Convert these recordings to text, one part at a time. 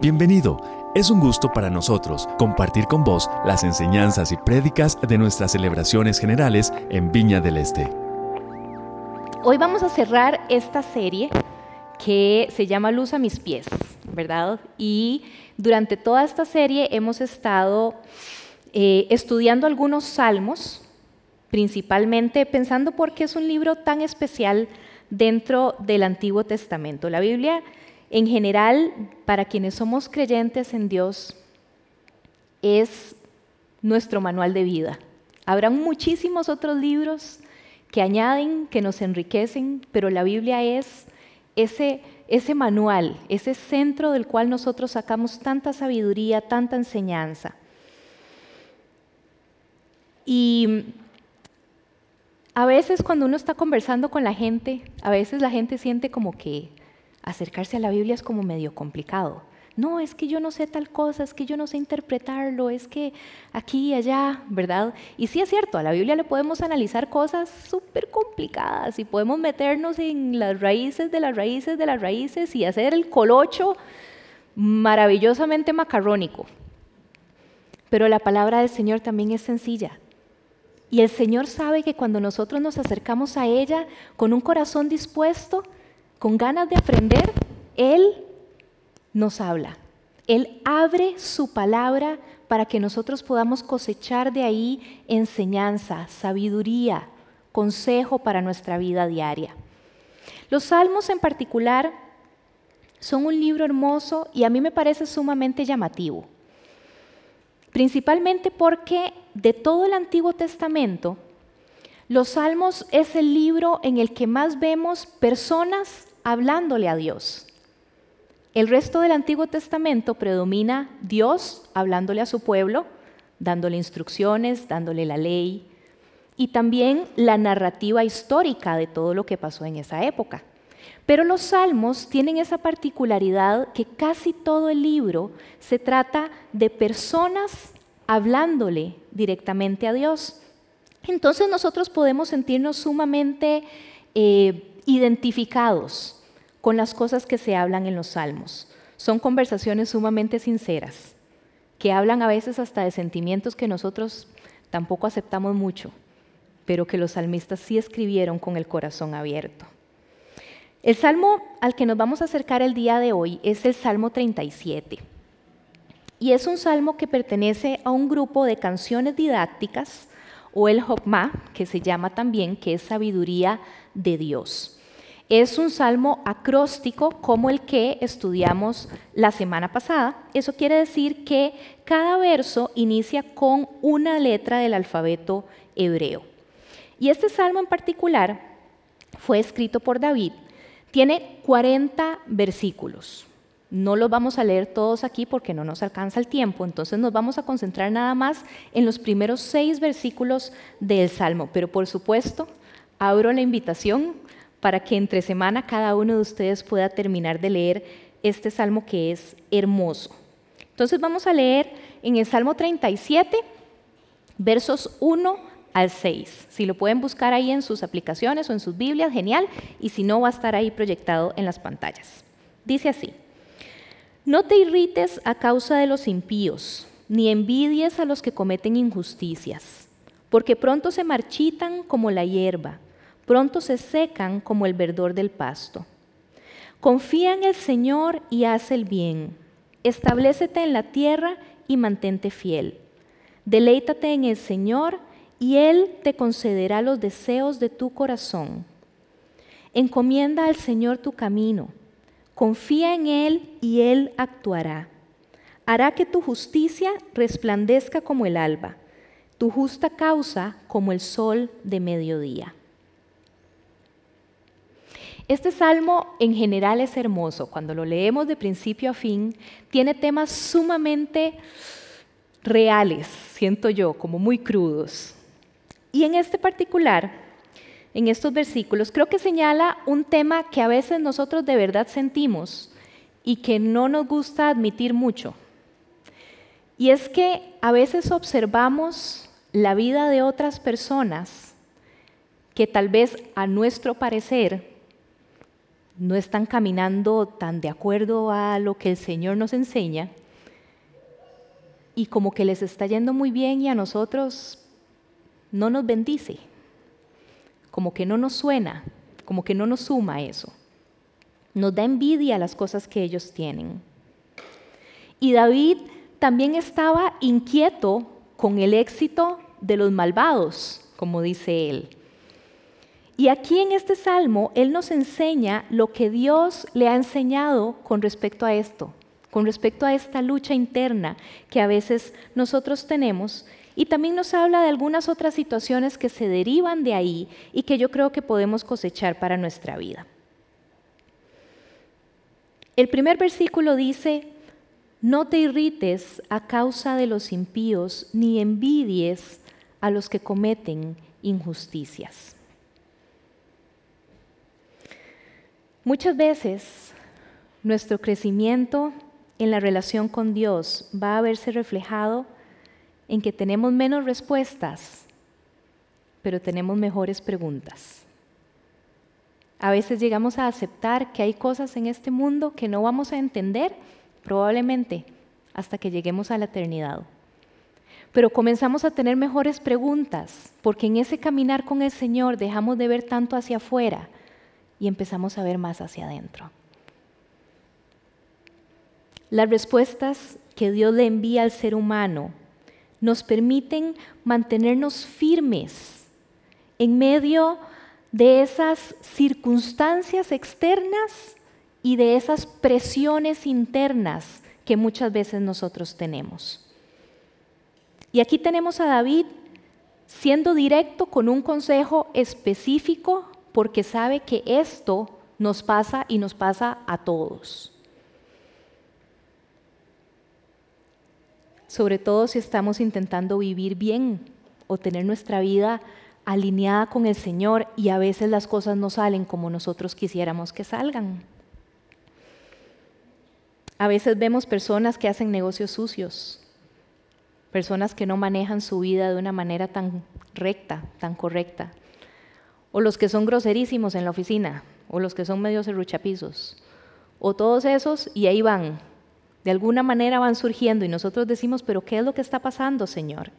Bienvenido. Es un gusto para nosotros compartir con vos las enseñanzas y prédicas de nuestras celebraciones generales en Viña del Este. Hoy vamos a cerrar esta serie que se llama Luz a mis pies, ¿verdad? Y durante toda esta serie hemos estado eh, estudiando algunos salmos, principalmente pensando por qué es un libro tan especial dentro del Antiguo Testamento. La Biblia, en general, para quienes somos creyentes en Dios, es nuestro manual de vida. Habrá muchísimos otros libros que añaden, que nos enriquecen, pero la Biblia es ese, ese manual, ese centro del cual nosotros sacamos tanta sabiduría, tanta enseñanza. Y a veces cuando uno está conversando con la gente, a veces la gente siente como que acercarse a la Biblia es como medio complicado. No, es que yo no sé tal cosa, es que yo no sé interpretarlo, es que aquí y allá, ¿verdad? Y sí es cierto, a la Biblia le podemos analizar cosas súper complicadas y podemos meternos en las raíces de las raíces de las raíces y hacer el colocho maravillosamente macarrónico. Pero la palabra del Señor también es sencilla, y el Señor sabe que cuando nosotros nos acercamos a ella con un corazón dispuesto, con ganas de aprender, Él nos habla. Él abre su palabra para que nosotros podamos cosechar de ahí enseñanza, sabiduría, consejo para nuestra vida diaria. Los salmos en particular son un libro hermoso y a mí me parece sumamente llamativo. Principalmente porque de todo el Antiguo Testamento, los Salmos es el libro en el que más vemos personas hablándole a Dios. El resto del Antiguo Testamento predomina Dios hablándole a su pueblo, dándole instrucciones, dándole la ley y también la narrativa histórica de todo lo que pasó en esa época. Pero los salmos tienen esa particularidad que casi todo el libro se trata de personas hablándole directamente a Dios. Entonces nosotros podemos sentirnos sumamente eh, identificados con las cosas que se hablan en los salmos. Son conversaciones sumamente sinceras, que hablan a veces hasta de sentimientos que nosotros tampoco aceptamos mucho, pero que los salmistas sí escribieron con el corazón abierto. El salmo al que nos vamos a acercar el día de hoy es el Salmo 37. Y es un salmo que pertenece a un grupo de canciones didácticas o el Hokmah, que se llama también, que es sabiduría de Dios. Es un salmo acróstico como el que estudiamos la semana pasada. Eso quiere decir que cada verso inicia con una letra del alfabeto hebreo. Y este salmo en particular fue escrito por David. Tiene 40 versículos. No los vamos a leer todos aquí porque no nos alcanza el tiempo, entonces nos vamos a concentrar nada más en los primeros seis versículos del Salmo. Pero por supuesto, abro la invitación para que entre semana cada uno de ustedes pueda terminar de leer este Salmo que es hermoso. Entonces vamos a leer en el Salmo 37, versos 1 al 6. Si lo pueden buscar ahí en sus aplicaciones o en sus Biblias, genial, y si no, va a estar ahí proyectado en las pantallas. Dice así. No te irrites a causa de los impíos, ni envidies a los que cometen injusticias, porque pronto se marchitan como la hierba, pronto se secan como el verdor del pasto. Confía en el Señor y haz el bien. Establecete en la tierra y mantente fiel. Deleítate en el Señor y Él te concederá los deseos de tu corazón. Encomienda al Señor tu camino Confía en Él y Él actuará. Hará que tu justicia resplandezca como el alba, tu justa causa como el sol de mediodía. Este salmo en general es hermoso. Cuando lo leemos de principio a fin, tiene temas sumamente reales, siento yo, como muy crudos. Y en este particular, en estos versículos, creo que señala un tema que a veces nosotros de verdad sentimos y que no nos gusta admitir mucho. Y es que a veces observamos la vida de otras personas que tal vez a nuestro parecer no están caminando tan de acuerdo a lo que el Señor nos enseña y como que les está yendo muy bien y a nosotros no nos bendice, como que no nos suena, como que no nos suma eso. Nos da envidia las cosas que ellos tienen. Y David también estaba inquieto con el éxito de los malvados, como dice él. Y aquí en este salmo, Él nos enseña lo que Dios le ha enseñado con respecto a esto, con respecto a esta lucha interna que a veces nosotros tenemos. Y también nos habla de algunas otras situaciones que se derivan de ahí y que yo creo que podemos cosechar para nuestra vida. El primer versículo dice, no te irrites a causa de los impíos, ni envidies a los que cometen injusticias. Muchas veces nuestro crecimiento en la relación con Dios va a verse reflejado en que tenemos menos respuestas, pero tenemos mejores preguntas. A veces llegamos a aceptar que hay cosas en este mundo que no vamos a entender, probablemente hasta que lleguemos a la eternidad. Pero comenzamos a tener mejores preguntas, porque en ese caminar con el Señor dejamos de ver tanto hacia afuera y empezamos a ver más hacia adentro. Las respuestas que Dios le envía al ser humano nos permiten mantenernos firmes en medio de esas circunstancias externas y de esas presiones internas que muchas veces nosotros tenemos. Y aquí tenemos a David siendo directo con un consejo específico porque sabe que esto nos pasa y nos pasa a todos. Sobre todo si estamos intentando vivir bien o tener nuestra vida alineada con el Señor y a veces las cosas no salen como nosotros quisiéramos que salgan. A veces vemos personas que hacen negocios sucios, personas que no manejan su vida de una manera tan recta, tan correcta o los que son groserísimos en la oficina, o los que son medio serruchapizos, o todos esos, y ahí van, de alguna manera van surgiendo, y nosotros decimos, pero ¿qué es lo que está pasando, Señor?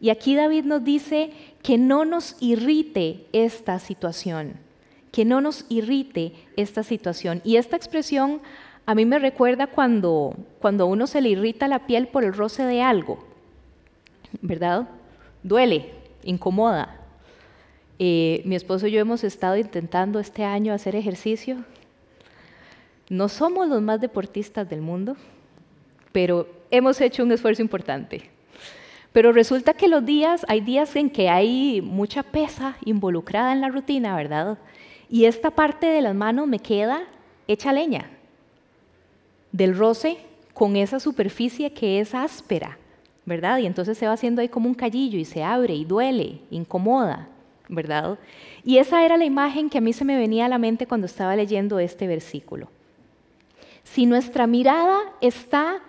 Y aquí David nos dice que no nos irrite esta situación, que no nos irrite esta situación. Y esta expresión a mí me recuerda cuando, cuando a uno se le irrita la piel por el roce de algo, ¿verdad? Duele, incomoda. Mi esposo y yo hemos estado intentando este año hacer ejercicio. No somos los más deportistas del mundo, pero hemos hecho un esfuerzo importante. Pero resulta que los días, hay días en que hay mucha pesa involucrada en la rutina, ¿verdad? Y esta parte de las manos me queda hecha leña del roce con esa superficie que es áspera, ¿verdad? Y entonces se va haciendo ahí como un callillo y se abre y duele, incomoda. ¿Verdad? Y esa era la imagen que a mí se me venía a la mente cuando estaba leyendo este versículo. Si nuestra mirada está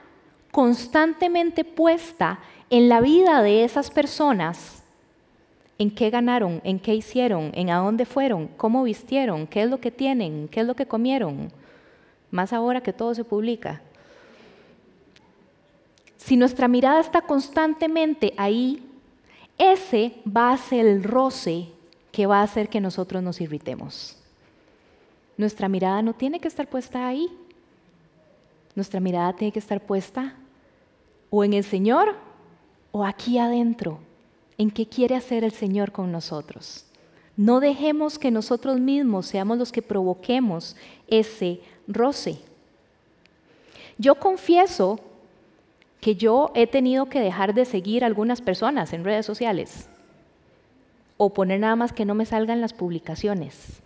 constantemente puesta en la vida de esas personas, en qué ganaron, en qué hicieron, en a dónde fueron, cómo vistieron, qué es lo que tienen, qué es lo que comieron, más ahora que todo se publica. Si nuestra mirada está constantemente ahí, ese va a ser el roce que va a hacer que nosotros nos irritemos. Nuestra mirada no tiene que estar puesta ahí. Nuestra mirada tiene que estar puesta o en el Señor o aquí adentro, en qué quiere hacer el Señor con nosotros. No dejemos que nosotros mismos seamos los que provoquemos ese roce. Yo confieso que yo he tenido que dejar de seguir a algunas personas en redes sociales o poner nada más que no me salgan las publicaciones.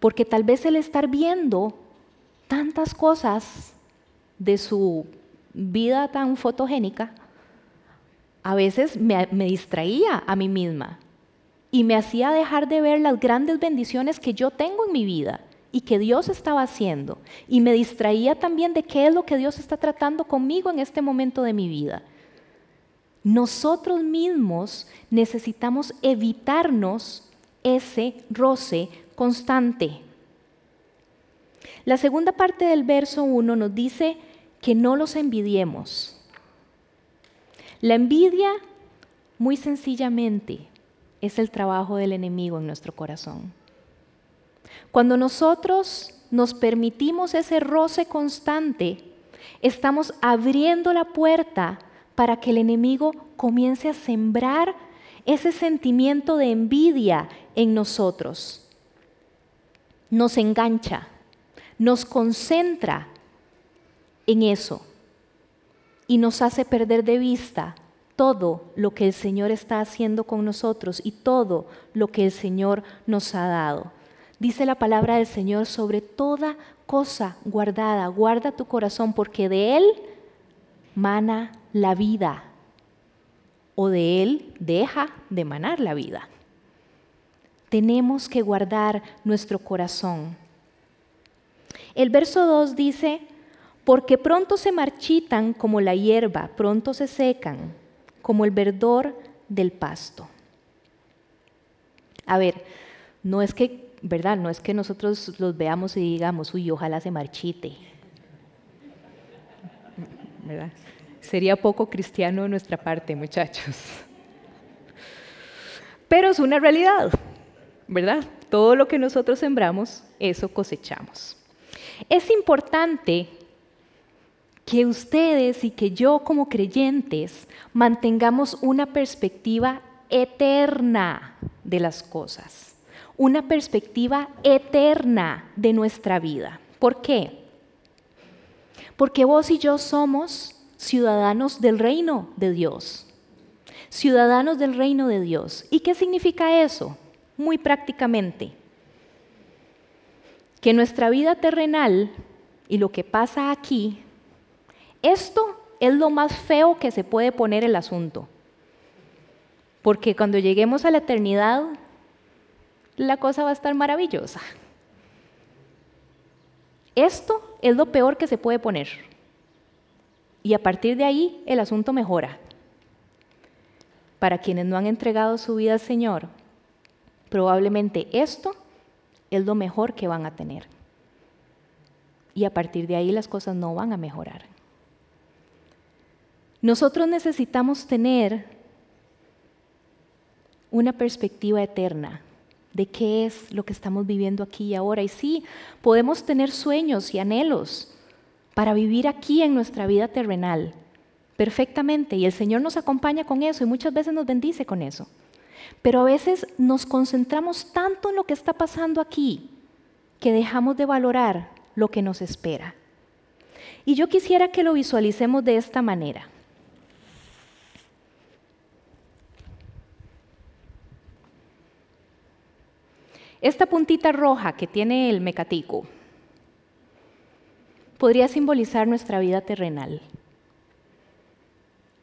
Porque tal vez el estar viendo tantas cosas de su vida tan fotogénica, a veces me, me, distraía a mí misma y me hacía dejar de ver las grandes bendiciones que yo tengo en mi vida y que Dios estaba haciendo. Y me distraía también de qué es lo que Dios está tratando conmigo en este momento de mi vida. Nosotros mismos necesitamos evitarnos ese roce constante. La segunda parte del verso 1 nos dice que no los envidiemos. La envidia, muy sencillamente, es el trabajo del enemigo en nuestro corazón. Cuando nosotros nos permitimos ese roce constante, estamos abriendo la puerta para que el enemigo comience a sembrar ese sentimiento de envidia en nosotros. Nos engancha, nos concentra en eso y nos hace perder de vista todo lo que el Señor está haciendo con nosotros y todo lo que el Señor nos ha dado. Dice la palabra del Señor sobre toda cosa guardada, guarda tu corazón porque de Él mana la vida o de Él deja de manar la vida. Tenemos que guardar nuestro corazón. El verso 2 dice, porque pronto se marchitan como la hierba, pronto se secan como el verdor del pasto. A ver, no es que, ¿verdad? No es que nosotros los veamos y digamos, uy, ojalá se marchite. ¿Verdad? Sería poco cristiano de nuestra parte, muchachos. Pero es una realidad, ¿verdad? Todo lo que nosotros sembramos, eso cosechamos. Es importante que ustedes y que yo como creyentes mantengamos una perspectiva eterna de las cosas, una perspectiva eterna de nuestra vida. ¿Por qué? Porque vos y yo somos ciudadanos del reino de Dios, ciudadanos del reino de Dios. ¿Y qué significa eso? Muy prácticamente, que nuestra vida terrenal y lo que pasa aquí esto es lo más feo que se puede poner el asunto. Porque cuando lleguemos a la eternidad, la cosa va a estar maravillosa. Esto es lo peor que se puede poner. Y a partir de ahí el asunto mejora. Para quienes no han entregado su vida al Señor, probablemente esto es lo mejor que van a tener. Y a partir de ahí las cosas no van a mejorar. Nosotros necesitamos tener una perspectiva eterna de qué es lo que estamos viviendo aquí y ahora. Y sí, podemos tener sueños y anhelos para vivir aquí en nuestra vida terrenal, perfectamente, y el Señor nos acompaña con eso y muchas veces nos bendice con eso. Pero a veces nos concentramos tanto en lo que está pasando aquí que dejamos de valorar lo que nos espera. Y yo quisiera que lo visualicemos de esta manera. Esta puntita roja que tiene el mecatico podría simbolizar nuestra vida terrenal.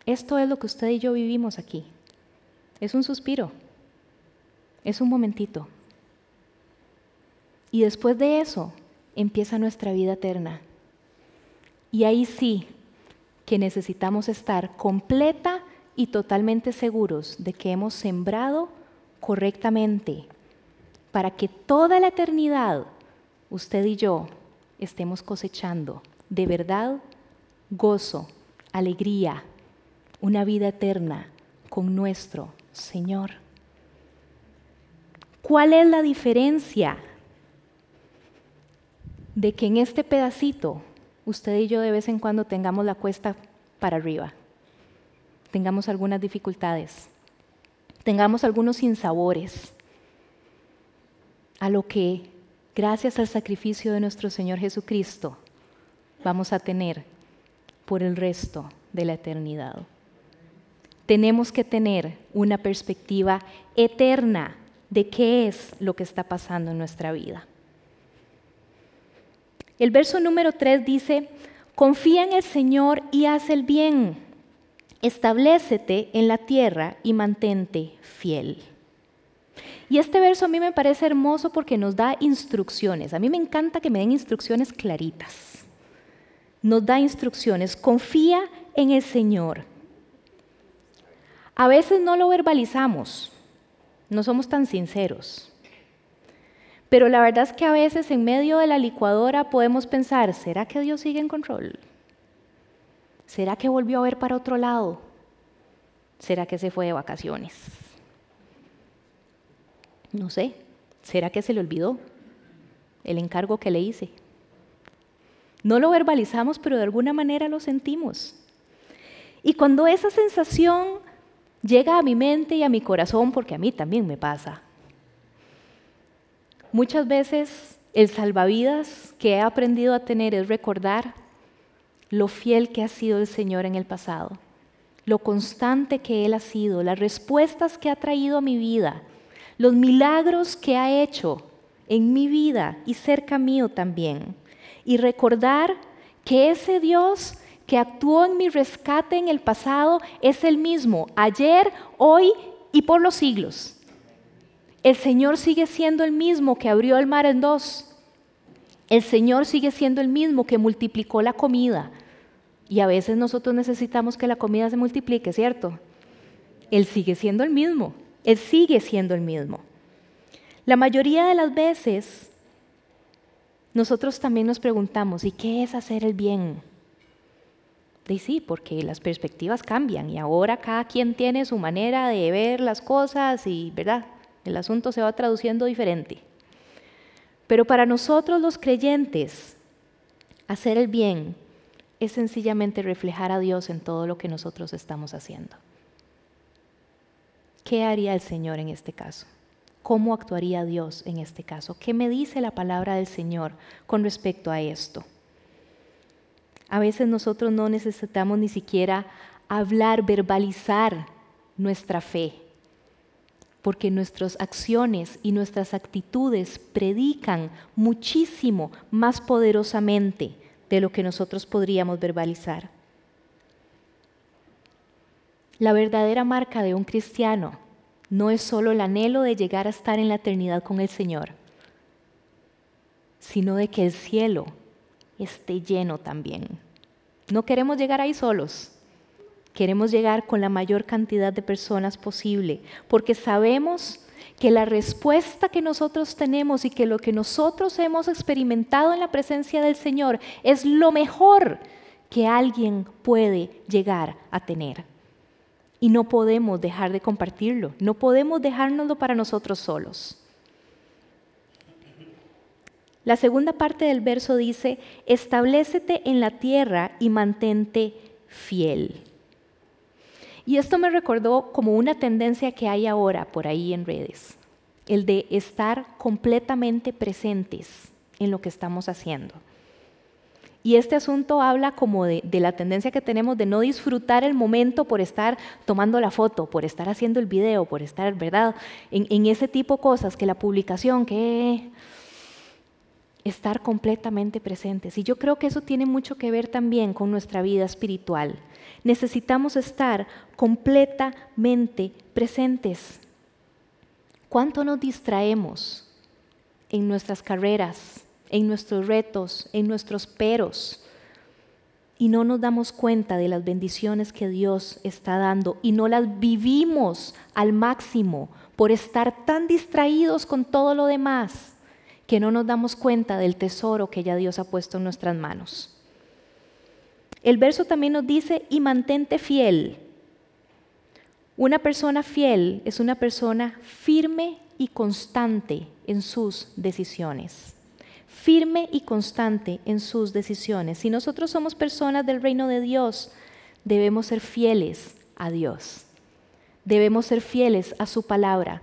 Esto es lo que usted y yo vivimos aquí. Es un suspiro, es un momentito. Y después de eso empieza nuestra vida eterna. Y ahí sí que necesitamos estar completa y totalmente seguros de que hemos sembrado correctamente para que toda la eternidad usted y yo estemos cosechando de verdad gozo, alegría, una vida eterna con nuestro Señor. ¿Cuál es la diferencia de que en este pedacito usted y yo de vez en cuando tengamos la cuesta para arriba, tengamos algunas dificultades, tengamos algunos sinsabores, a lo que, gracias al sacrificio de nuestro Señor Jesucristo, vamos a tener por el resto de la eternidad. Tenemos que tener una perspectiva eterna de qué es lo que está pasando en nuestra vida. El verso número 3 dice, confía en el Señor y haz el bien, establecete en la tierra y mantente fiel. Y este verso a mí me parece hermoso porque nos da instrucciones. A mí me encanta que me den instrucciones claritas. Nos da instrucciones. Confía en el Señor. A veces no lo verbalizamos, no somos tan sinceros. Pero la verdad es que a veces en medio de la licuadora podemos pensar, ¿será que Dios sigue en control? ¿Será que volvió a ver para otro lado? ¿Será que se fue de vacaciones? No sé, ¿será que se le olvidó el encargo que le hice? No lo verbalizamos, pero de alguna manera lo sentimos. Y cuando esa sensación llega a mi mente y a mi corazón, porque a mí también me pasa, muchas veces el salvavidas que he aprendido a tener es recordar lo fiel que ha sido el Señor en el pasado, lo constante que Él ha sido, las respuestas que ha traído a mi vida, los milagros que ha hecho en mi vida y cerca mío también. Y recordar que ese Dios que actuó en mi rescate en el pasado es el mismo, ayer, hoy y por los siglos. El Señor sigue siendo el mismo que abrió el mar en dos. El Señor sigue siendo el mismo que multiplicó la comida. Y a veces nosotros necesitamos que la comida se multiplique, ¿cierto? Él sigue siendo el mismo. Él sigue siendo el mismo. La mayoría de las veces nosotros también nos preguntamos, ¿y qué es hacer el bien? Y sí, porque las perspectivas cambian y ahora cada quien tiene su manera de ver las cosas y, ¿verdad? El asunto se va traduciendo diferente. Pero para nosotros los creyentes, hacer el bien es sencillamente reflejar a Dios en todo lo que nosotros estamos haciendo. ¿Qué haría el Señor en este caso? ¿Cómo actuaría Dios en este caso? ¿Qué me dice la palabra del Señor con respecto a esto? A veces nosotros no necesitamos ni siquiera hablar, verbalizar nuestra fe, porque nuestras acciones y nuestras actitudes predican muchísimo más poderosamente de lo que nosotros podríamos verbalizar. La verdadera marca de un cristiano no es solo el anhelo de llegar a estar en la eternidad con el Señor, sino de que el cielo esté lleno también. No queremos llegar ahí solos. Queremos llegar con la mayor cantidad de personas posible, porque sabemos que la respuesta que nosotros tenemos y que lo que nosotros hemos experimentado en la presencia del Señor es lo mejor que alguien puede llegar a tener. Y no podemos dejar de compartirlo, no podemos dejárnoslo para nosotros solos. La segunda parte del verso dice, establecete en la tierra y mantente fiel. Y esto me recordó como una tendencia que hay ahora por ahí en redes, el de estar completamente presentes en lo que estamos haciendo. Y este asunto habla como de, la tendencia que tenemos de no disfrutar el momento por estar tomando la foto, por estar haciendo el video, por estar, ¿verdad? En, ese tipo de cosas, que la publicación, que estar completamente presentes. Y yo creo que eso tiene mucho que ver también con nuestra vida espiritual. Necesitamos estar completamente presentes. ¿Cuánto nos distraemos en nuestras carreras, en nuestros retos, en nuestros peros? Y no nos damos cuenta de las bendiciones que Dios está dando y no las vivimos al máximo por estar tan distraídos con todo lo demás que no nos damos cuenta del tesoro que ya Dios ha puesto en nuestras manos. El verso también nos dice, y mantente fiel. Una persona fiel es una persona firme y constante en sus decisiones. Firme y constante en sus decisiones. Si nosotros somos personas del reino de Dios, debemos ser fieles a Dios. Debemos ser fieles a su palabra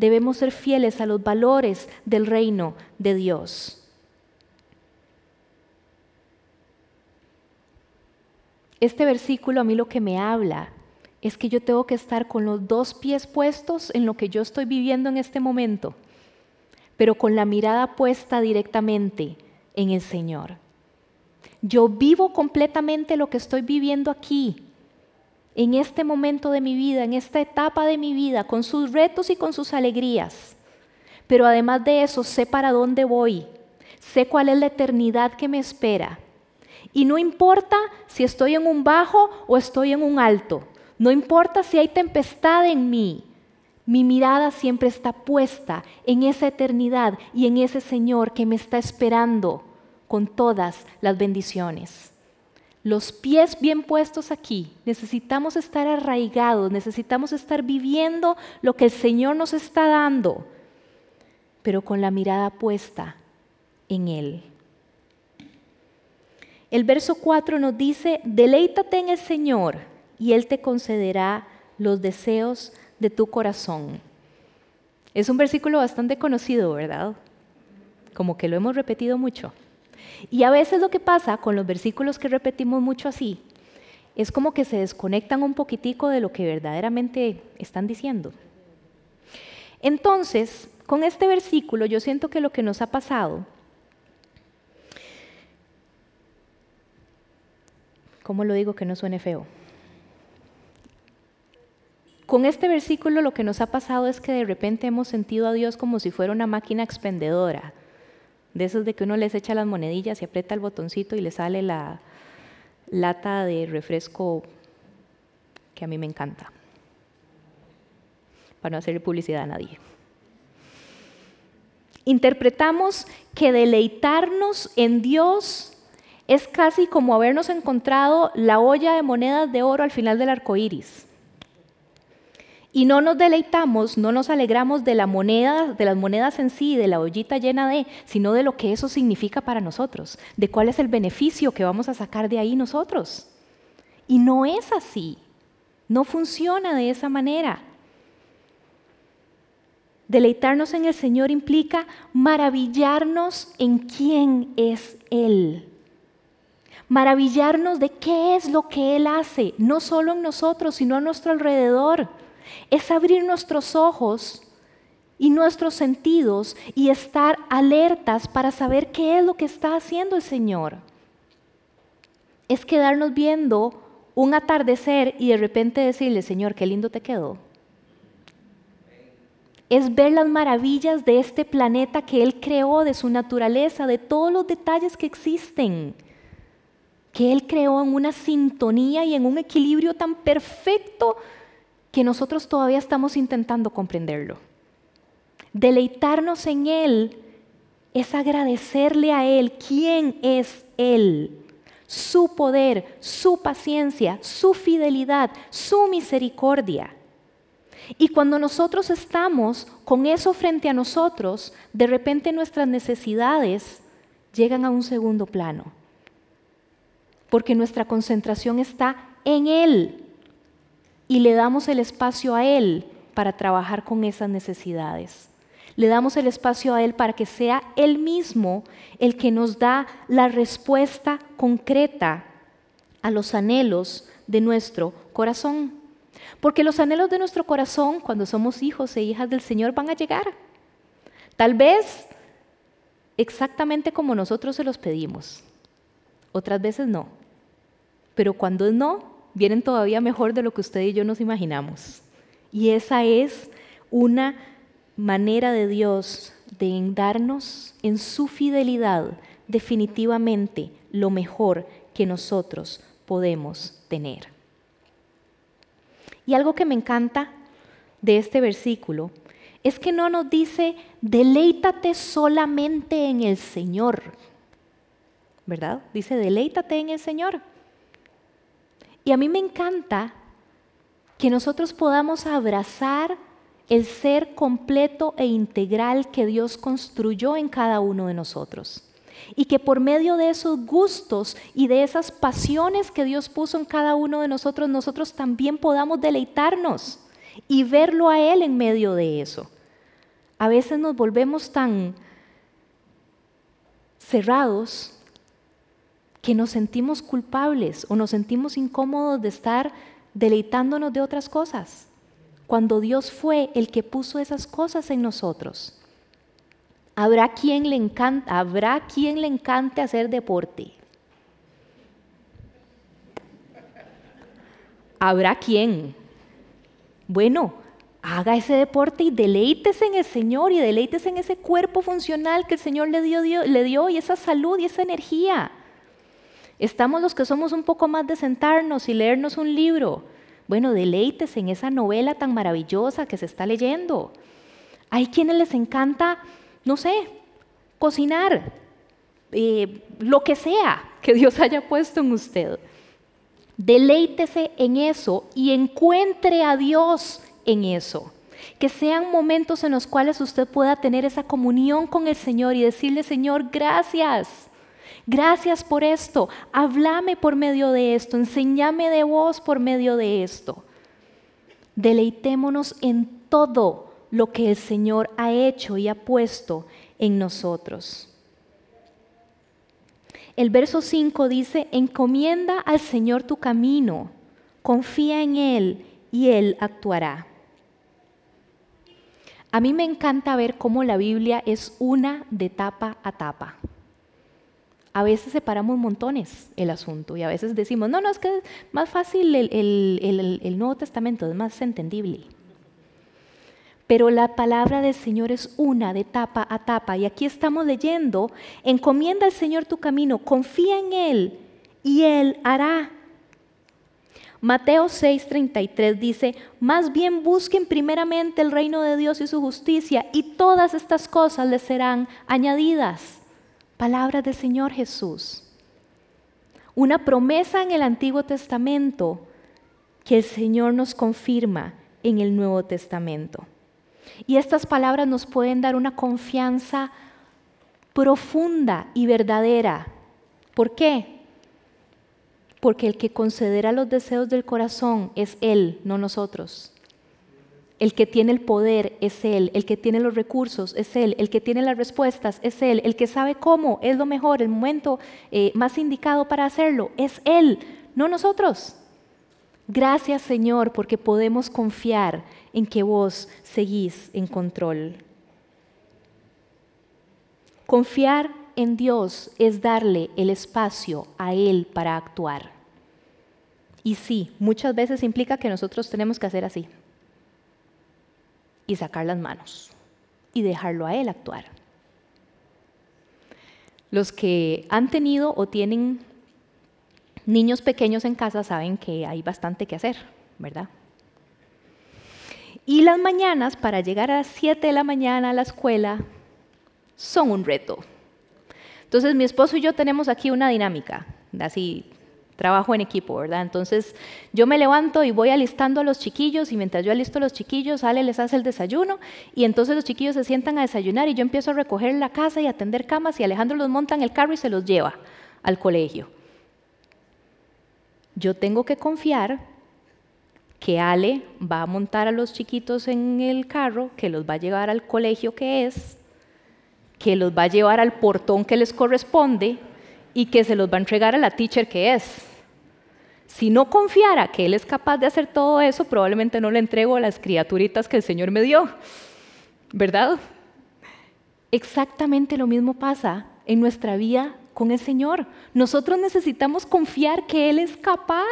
debemos ser fieles a los valores del reino de Dios. Este versículo a mí lo que me habla es que yo tengo que estar con los dos pies puestos en lo que yo estoy viviendo en este momento, pero con la mirada puesta directamente en el Señor. Yo vivo completamente lo que estoy viviendo aquí, en este momento de mi vida, en esta etapa de mi vida, con sus retos y con sus alegrías. Pero además de eso, sé para dónde voy, sé cuál es la eternidad que me espera. Y no importa si estoy en un bajo o estoy en un alto, no importa si hay tempestad en mí, Mi mirada siempre está puesta en esa eternidad y en ese Señor que me está esperando con todas las bendiciones. Los pies bien puestos aquí, necesitamos estar arraigados, necesitamos estar viviendo lo que el Señor nos está dando, pero con la mirada puesta en Él. El verso 4 nos dice, deleítate en el Señor y Él te concederá los deseos de tu corazón. Es un versículo bastante conocido, ¿verdad? Como que lo hemos repetido mucho. Y a veces lo que pasa con los versículos que repetimos mucho así, es como que se desconectan un poquitico de lo que verdaderamente están diciendo. Entonces, con este versículo yo siento que lo que nos ha pasado, ¿cómo lo digo que no suene feo? Con este versículo lo que nos ha pasado es que de repente hemos sentido a Dios como si fuera una máquina expendedora, de esos de que uno les echa las monedillas y aprieta el botoncito y le sale la lata de refresco que a mí me encanta, para no hacerle publicidad a nadie. Interpretamos que deleitarnos en Dios es casi como habernos encontrado la olla de monedas de oro al final del arco iris. Y no nos deleitamos, no nos alegramos de la moneda, de las monedas en sí, de la ollita llena de, sino de lo que eso significa para nosotros, de cuál es el beneficio que vamos a sacar de ahí nosotros. Y no es así. No funciona de esa manera. Deleitarnos en el Señor implica maravillarnos en quién es Él. Maravillarnos de qué es lo que Él hace, no solo en nosotros, sino a nuestro alrededor es abrir nuestros ojos y nuestros sentidos y estar alertas para saber qué es lo que está haciendo el Señor. Es quedarnos viendo un atardecer y de repente decirle, Señor, qué lindo te quedó. Es ver las maravillas de este planeta que Él creó, de su naturaleza, de todos los detalles que existen, que Él creó en una sintonía y en un equilibrio tan perfecto que nosotros todavía estamos intentando comprenderlo. Deleitarnos en Él es agradecerle a Él quién es Él, su poder, su paciencia, su fidelidad, su misericordia. Y cuando nosotros estamos con eso frente a nosotros, de repente nuestras necesidades llegan a un segundo plano, porque nuestra concentración está en Él y le damos el espacio a Él para trabajar con esas necesidades. Le damos el espacio a Él para que sea Él mismo el que nos da la respuesta concreta a los anhelos de nuestro corazón. Porque los anhelos de nuestro corazón, cuando somos hijos e hijas del Señor, van a llegar. Tal vez exactamente como nosotros se los pedimos. Otras veces no. Pero cuando no, vienen todavía mejor de lo que usted y yo nos imaginamos. Y esa es una manera de Dios de darnos en su fidelidad definitivamente lo mejor que nosotros podemos tener. Y algo que me encanta de este versículo es que no nos dice, deleítate solamente en el Señor, ¿verdad? Dice, deleítate en el Señor. Y a mí me encanta que nosotros podamos abrazar el ser completo e integral que Dios construyó en cada uno de nosotros. Y que por medio de esos gustos y de esas pasiones que Dios puso en cada uno de nosotros, nosotros también podamos deleitarnos y verlo a Él en medio de eso. A veces nos volvemos tan cerrados que nos sentimos culpables o nos sentimos incómodos de estar deleitándonos de otras cosas, cuando Dios fue el que puso esas cosas en nosotros. Habrá quien le encanta, habrá le encante hacer deporte. Habrá quien. Bueno, haga ese deporte y deleítese en el Señor y deleítese en ese cuerpo funcional que el Señor le dio, le dio y esa salud y esa energía. Estamos los que somos un poco más de sentarnos y leernos un libro, Bueno, deleítese en esa novela tan maravillosa que se está leyendo. Hay quienes les encanta, no sé, cocinar, eh, lo que sea que Dios haya puesto en usted. Deleítese en eso y encuentre a Dios en eso. Que sean momentos en los cuales usted pueda tener esa comunión con el Señor y decirle, Señor, gracias. Gracias por esto. Háblame por medio de esto. Enséñame de vos por medio de esto. Deleitémonos en todo lo que el Señor ha hecho y ha puesto en nosotros. El verso 5 dice, encomienda al Señor tu camino, confía en Él y Él actuará. A mí me encanta ver cómo la Biblia es una de tapa a tapa. A veces separamos montones el asunto y a veces decimos, no, no, es que es más fácil el, Nuevo Testamento, es más entendible. Pero la palabra del Señor es una de tapa a tapa y aquí estamos leyendo, encomienda al Señor tu camino, confía en Él y Él hará. Mateo 6:33 dice, más bien busquen primeramente el reino de Dios y su justicia y todas estas cosas les serán añadidas. Palabras del Señor Jesús. Una promesa en el Antiguo Testamento que el Señor nos confirma en el Nuevo Testamento. Y estas palabras nos pueden dar una confianza profunda y verdadera. ¿Por qué? porque el que concederá los deseos del corazón es Él, no nosotros. El que tiene el poder es Él, el que tiene los recursos es Él, el que tiene las respuestas es Él, el que sabe cómo es lo mejor, el momento eh, más indicado para hacerlo es Él, no nosotros. Gracias Señor porque podemos confiar en que vos seguís en control. Confiar en Dios es darle el espacio a Él para actuar. Y sí, muchas veces implica que nosotros tenemos que hacer así. Y sacar las manos. Y dejarlo a Él actuar. Los que han tenido o tienen niños pequeños en casa saben que hay bastante que hacer, ¿verdad? Y las mañanas, para llegar a las 7 de la mañana a la escuela, son un reto. Entonces mi esposo y yo tenemos aquí una dinámica, así trabajo en equipo, ¿verdad? Entonces yo me levanto y voy alistando a los chiquillos y mientras yo alisto a los chiquillos, Ale les hace el desayuno y entonces los chiquillos se sientan a desayunar y yo empiezo a recoger la casa y a atender camas y Alejandro los monta en el carro y se los lleva al colegio. Yo tengo que confiar que Ale va a montar a los chiquitos en el carro, que los va a llevar al colegio que es, que los va a llevar al portón que les corresponde y que se los va a entregar a la teacher que es. Si no confiara que Él es capaz de hacer todo eso, probablemente no le entrego a las criaturitas que el Señor me dio, ¿verdad? Exactamente lo mismo pasa en nuestra vida con el Señor. Nosotros necesitamos confiar que Él es capaz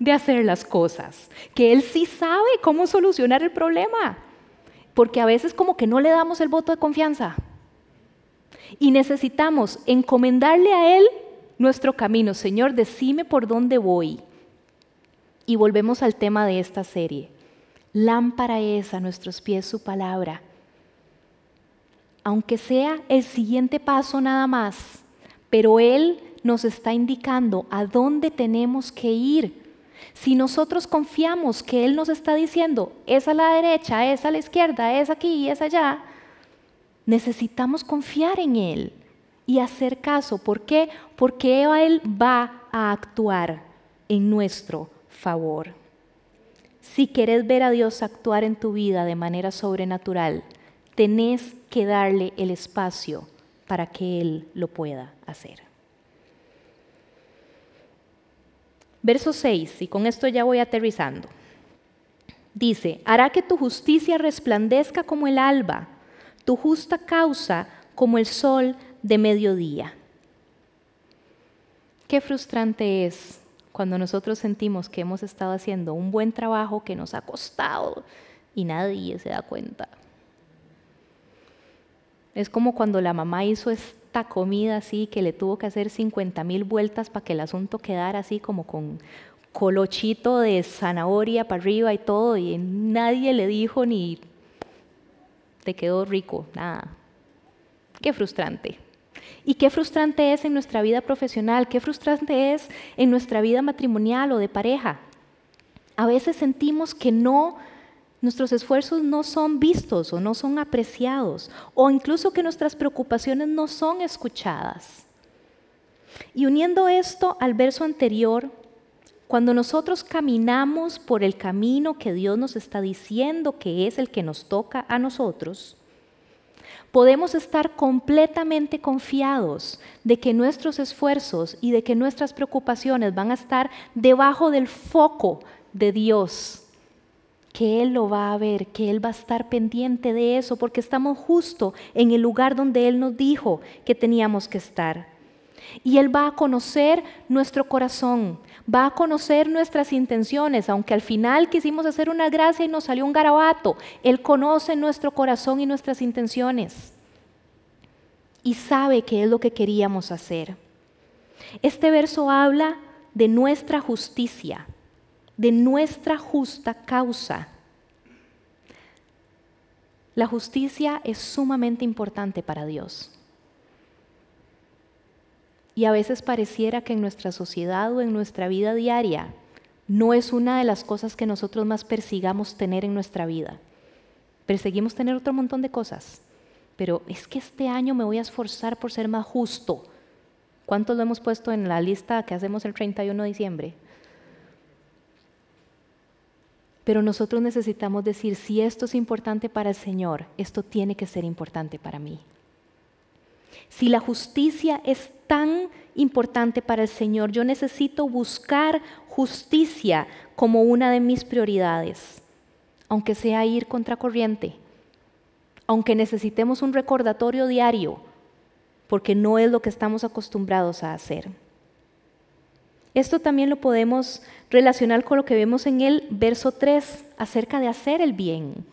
de hacer las cosas, que Él sí sabe cómo solucionar el problema, porque a veces como que no le damos el voto de confianza y necesitamos encomendarle a Él nuestro camino. Señor, decime por dónde voy. Y volvemos al tema de esta serie. Lámpara es a nuestros pies su palabra. Aunque sea el siguiente paso nada más, pero Él nos está indicando a dónde tenemos que ir. Si nosotros confiamos que Él nos está diciendo, es a la derecha, es a la izquierda, es aquí es allá, necesitamos confiar en Él y hacer caso. ¿Por qué? Porque Él va a actuar en nuestro favor. Si querés ver a Dios actuar en tu vida de manera sobrenatural, tenés que darle el espacio para que Él lo pueda hacer. Verso 6, y con esto ya voy aterrizando. Dice, hará que tu justicia resplandezca como el alba tu justa causa como el sol de mediodía. Qué frustrante es cuando nosotros sentimos que hemos estado haciendo un buen trabajo que nos ha costado y nadie se da cuenta. Es como cuando la mamá hizo esta comida así que le tuvo que hacer 50 mil vueltas para que el asunto quedara así como con, colochito de zanahoria para arriba y todo, y nadie le dijo ni te quedó rico, nada. Qué frustrante. Y qué frustrante es en nuestra vida profesional, qué frustrante es en nuestra vida matrimonial o de pareja. A veces sentimos que no, nuestros esfuerzos no son vistos o no son apreciados, o incluso que nuestras preocupaciones no son escuchadas. Y uniendo esto al verso anterior, cuando nosotros caminamos por el camino que Dios nos está diciendo que es el que nos toca a nosotros, podemos estar completamente confiados de que nuestros esfuerzos y de que nuestras preocupaciones van a estar debajo del foco de Dios, que Él lo va a ver, que Él va a estar pendiente de eso, porque estamos justo en el lugar donde Él nos dijo que teníamos que estar. Y Él va a conocer nuestro corazón, va a conocer nuestras intenciones, aunque al final quisimos hacer una gracia y nos salió un garabato. Él conoce nuestro corazón y nuestras intenciones. Y sabe qué es lo que queríamos hacer. Este verso habla de nuestra justicia, de nuestra justa causa. La justicia es sumamente importante para Dios. Y a veces pareciera que en nuestra sociedad o en nuestra vida diaria no es una de las cosas que nosotros más persigamos tener en nuestra vida. Perseguimos tener otro montón de cosas, pero es que este año me voy a esforzar por ser más justo. ¿Cuántos lo hemos puesto en la lista que hacemos el 31 de diciembre? Pero nosotros necesitamos decir, si esto es importante para el Señor, esto tiene que ser importante para mí. Si la justicia es tan importante para el Señor, yo necesito buscar justicia como una de mis prioridades, aunque sea ir contracorriente, aunque necesitemos un recordatorio diario, porque no es lo que estamos acostumbrados a hacer. Esto también lo podemos relacionar con lo que vemos en el verso 3 acerca de hacer el bien.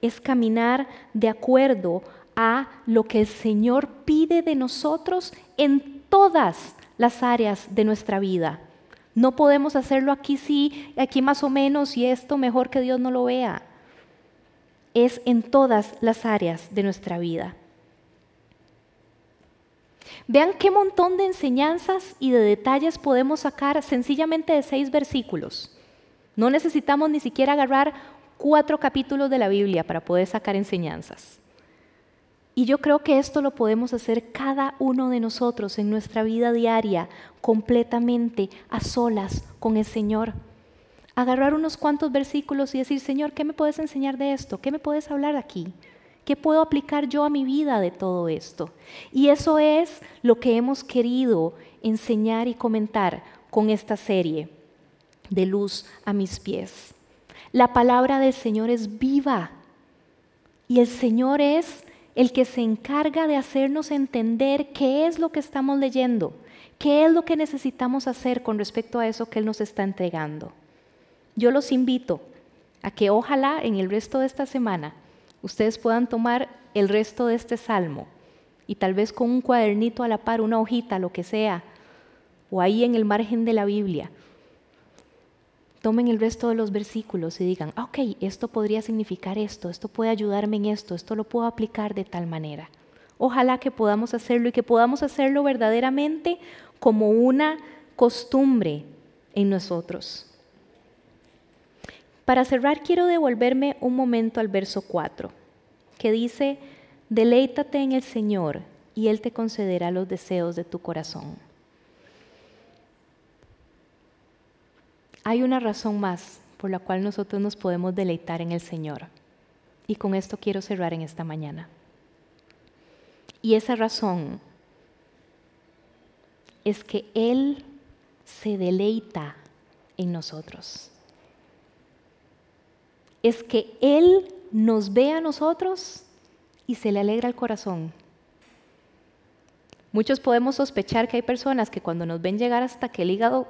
Es caminar de acuerdo a lo que el Señor pide de nosotros en todas las áreas de nuestra vida. No podemos hacerlo aquí sí, aquí más o menos y esto mejor que Dios no lo vea. Es en todas las áreas de nuestra vida. Vean qué montón de enseñanzas y de detalles podemos sacar sencillamente de seis versículos. No necesitamos ni siquiera agarrar cuatro capítulos de la Biblia para poder sacar enseñanzas. Y yo creo que esto lo podemos hacer cada uno de nosotros en nuestra vida diaria, completamente a solas con el Señor. Agarrar unos cuantos versículos y decir, Señor, ¿qué me puedes enseñar de esto? ¿Qué me puedes hablar aquí? ¿Qué puedo aplicar yo a mi vida de todo esto? Y eso es lo que hemos querido enseñar y comentar con esta serie de luz a mis pies. La palabra del Señor es viva y el Señor es el que se encarga de hacernos entender qué es lo que estamos leyendo, qué es lo que necesitamos hacer con respecto a eso que Él nos está entregando. Yo los invito a que ojalá en el resto de esta semana ustedes puedan tomar el resto de este salmo y tal vez con un cuadernito a la par, una hojita, lo que sea, o ahí en el margen de la Biblia, tomen el resto de los versículos y digan, ah, ok, esto podría significar esto, esto puede ayudarme en esto, esto lo puedo aplicar de tal manera. Ojalá que podamos hacerlo y que podamos hacerlo verdaderamente como una costumbre en nosotros. Para cerrar, quiero devolverme un momento al verso 4, que dice, deleítate en el Señor y Él te concederá los deseos de tu corazón. Hay una razón más por la cual nosotros nos podemos deleitar en el Señor. Y con esto quiero cerrar en esta mañana. Y esa razón es que Él se deleita en nosotros. Es que Él nos ve a nosotros y se le alegra el corazón. Muchos podemos sospechar que hay personas que cuando nos ven llegar hasta que el hígado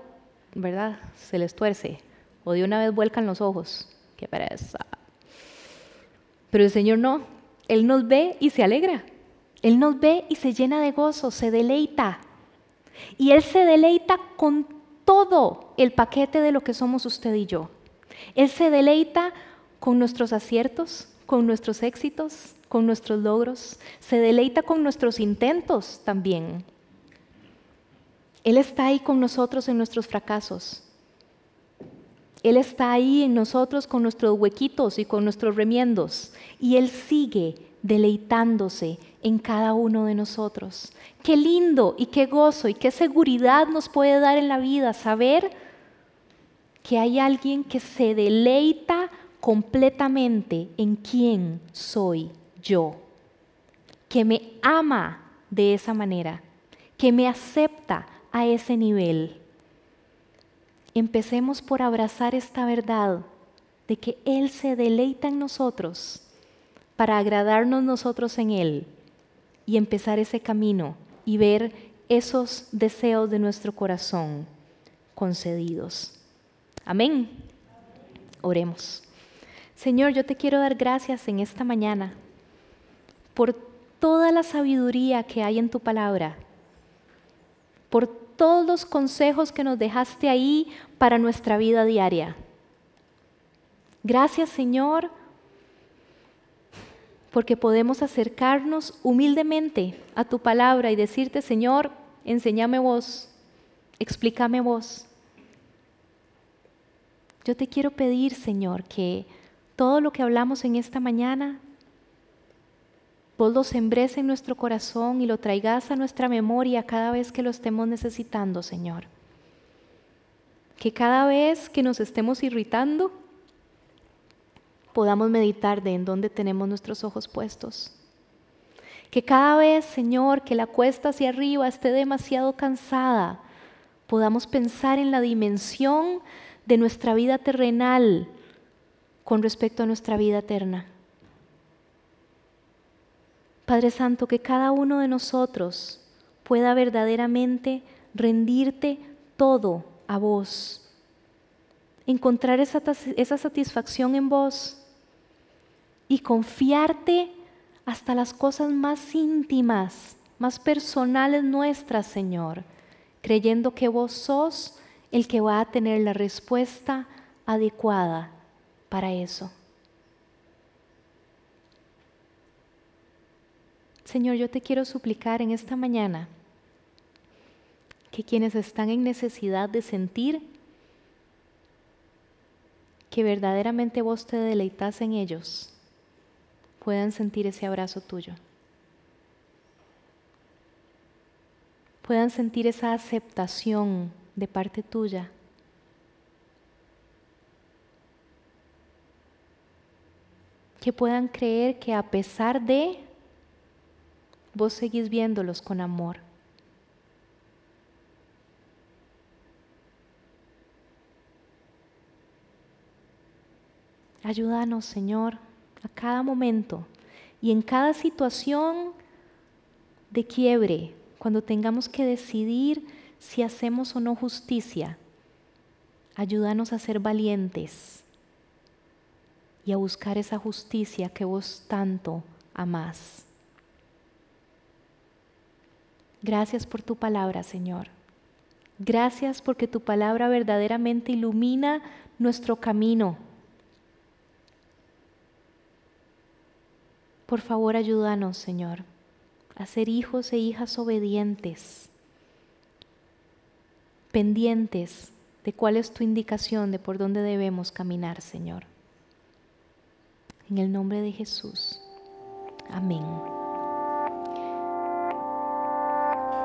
¿verdad? Se les tuerce o de una vez vuelcan los ojos. Qué pereza. Pero el Señor no. Él nos ve y se alegra. Él nos ve y se llena de gozo, se deleita. Y Él se deleita con todo el paquete de lo que somos usted y yo. Él se deleita con nuestros aciertos, con nuestros éxitos, con nuestros logros, se deleita con nuestros intentos también. Él está ahí con nosotros en nuestros fracasos. Él está ahí en nosotros con nuestros huequitos y con nuestros remiendos. Y Él sigue deleitándose en cada uno de nosotros. Qué lindo y qué gozo y qué seguridad nos puede dar en la vida saber que hay alguien que se deleita completamente en quién soy yo, que me ama de esa manera, que me acepta a ese nivel. Empecemos por abrazar esta verdad de que Él se deleita en nosotros para agradarnos nosotros en Él y empezar ese camino y ver esos deseos de nuestro corazón concedidos. Amén. Oremos. Señor, yo te quiero dar gracias en esta mañana por toda la sabiduría que hay en tu palabra, por todos los consejos que nos dejaste ahí para nuestra vida diaria. Gracias Señor, porque podemos acercarnos humildemente a tu palabra y decirte, Señor, enséñame vos, explícame vos. Yo te quiero pedir, Señor, que todo lo que hablamos en esta mañana vos lo sembrés en nuestro corazón y lo traigas a nuestra memoria cada vez que lo estemos necesitando, Señor. Que cada vez que nos estemos irritando, podamos meditar de en dónde tenemos nuestros ojos puestos. Que cada vez, Señor, que la cuesta hacia arriba esté demasiado cansada, podamos pensar en la dimensión de nuestra vida terrenal con respecto a nuestra vida eterna. Padre Santo, que cada uno de nosotros pueda verdaderamente rendirte todo a vos, encontrar esa, esa satisfacción en vos y confiarte hasta las cosas más íntimas, más personales nuestras, Señor, creyendo que vos sos el que va a tener la respuesta adecuada para eso. Señor, yo te quiero suplicar en esta mañana que quienes están en necesidad de sentir que verdaderamente vos te deleitas en ellos, puedan sentir ese abrazo tuyo. Puedan sentir esa aceptación de parte tuya. Que puedan creer que a pesar de vos seguís viéndolos con amor. Ayúdanos, Señor, a cada momento y en cada situación de quiebre, cuando tengamos que decidir si hacemos o no justicia. Ayúdanos a ser valientes y a buscar esa justicia que vos tanto amás. Gracias por tu palabra, Señor. Gracias porque tu palabra verdaderamente ilumina nuestro camino. Por favor, ayúdanos, Señor, a ser hijos e hijas obedientes, pendientes de cuál es tu indicación de por dónde debemos caminar, Señor. En el nombre de Jesús. Amén.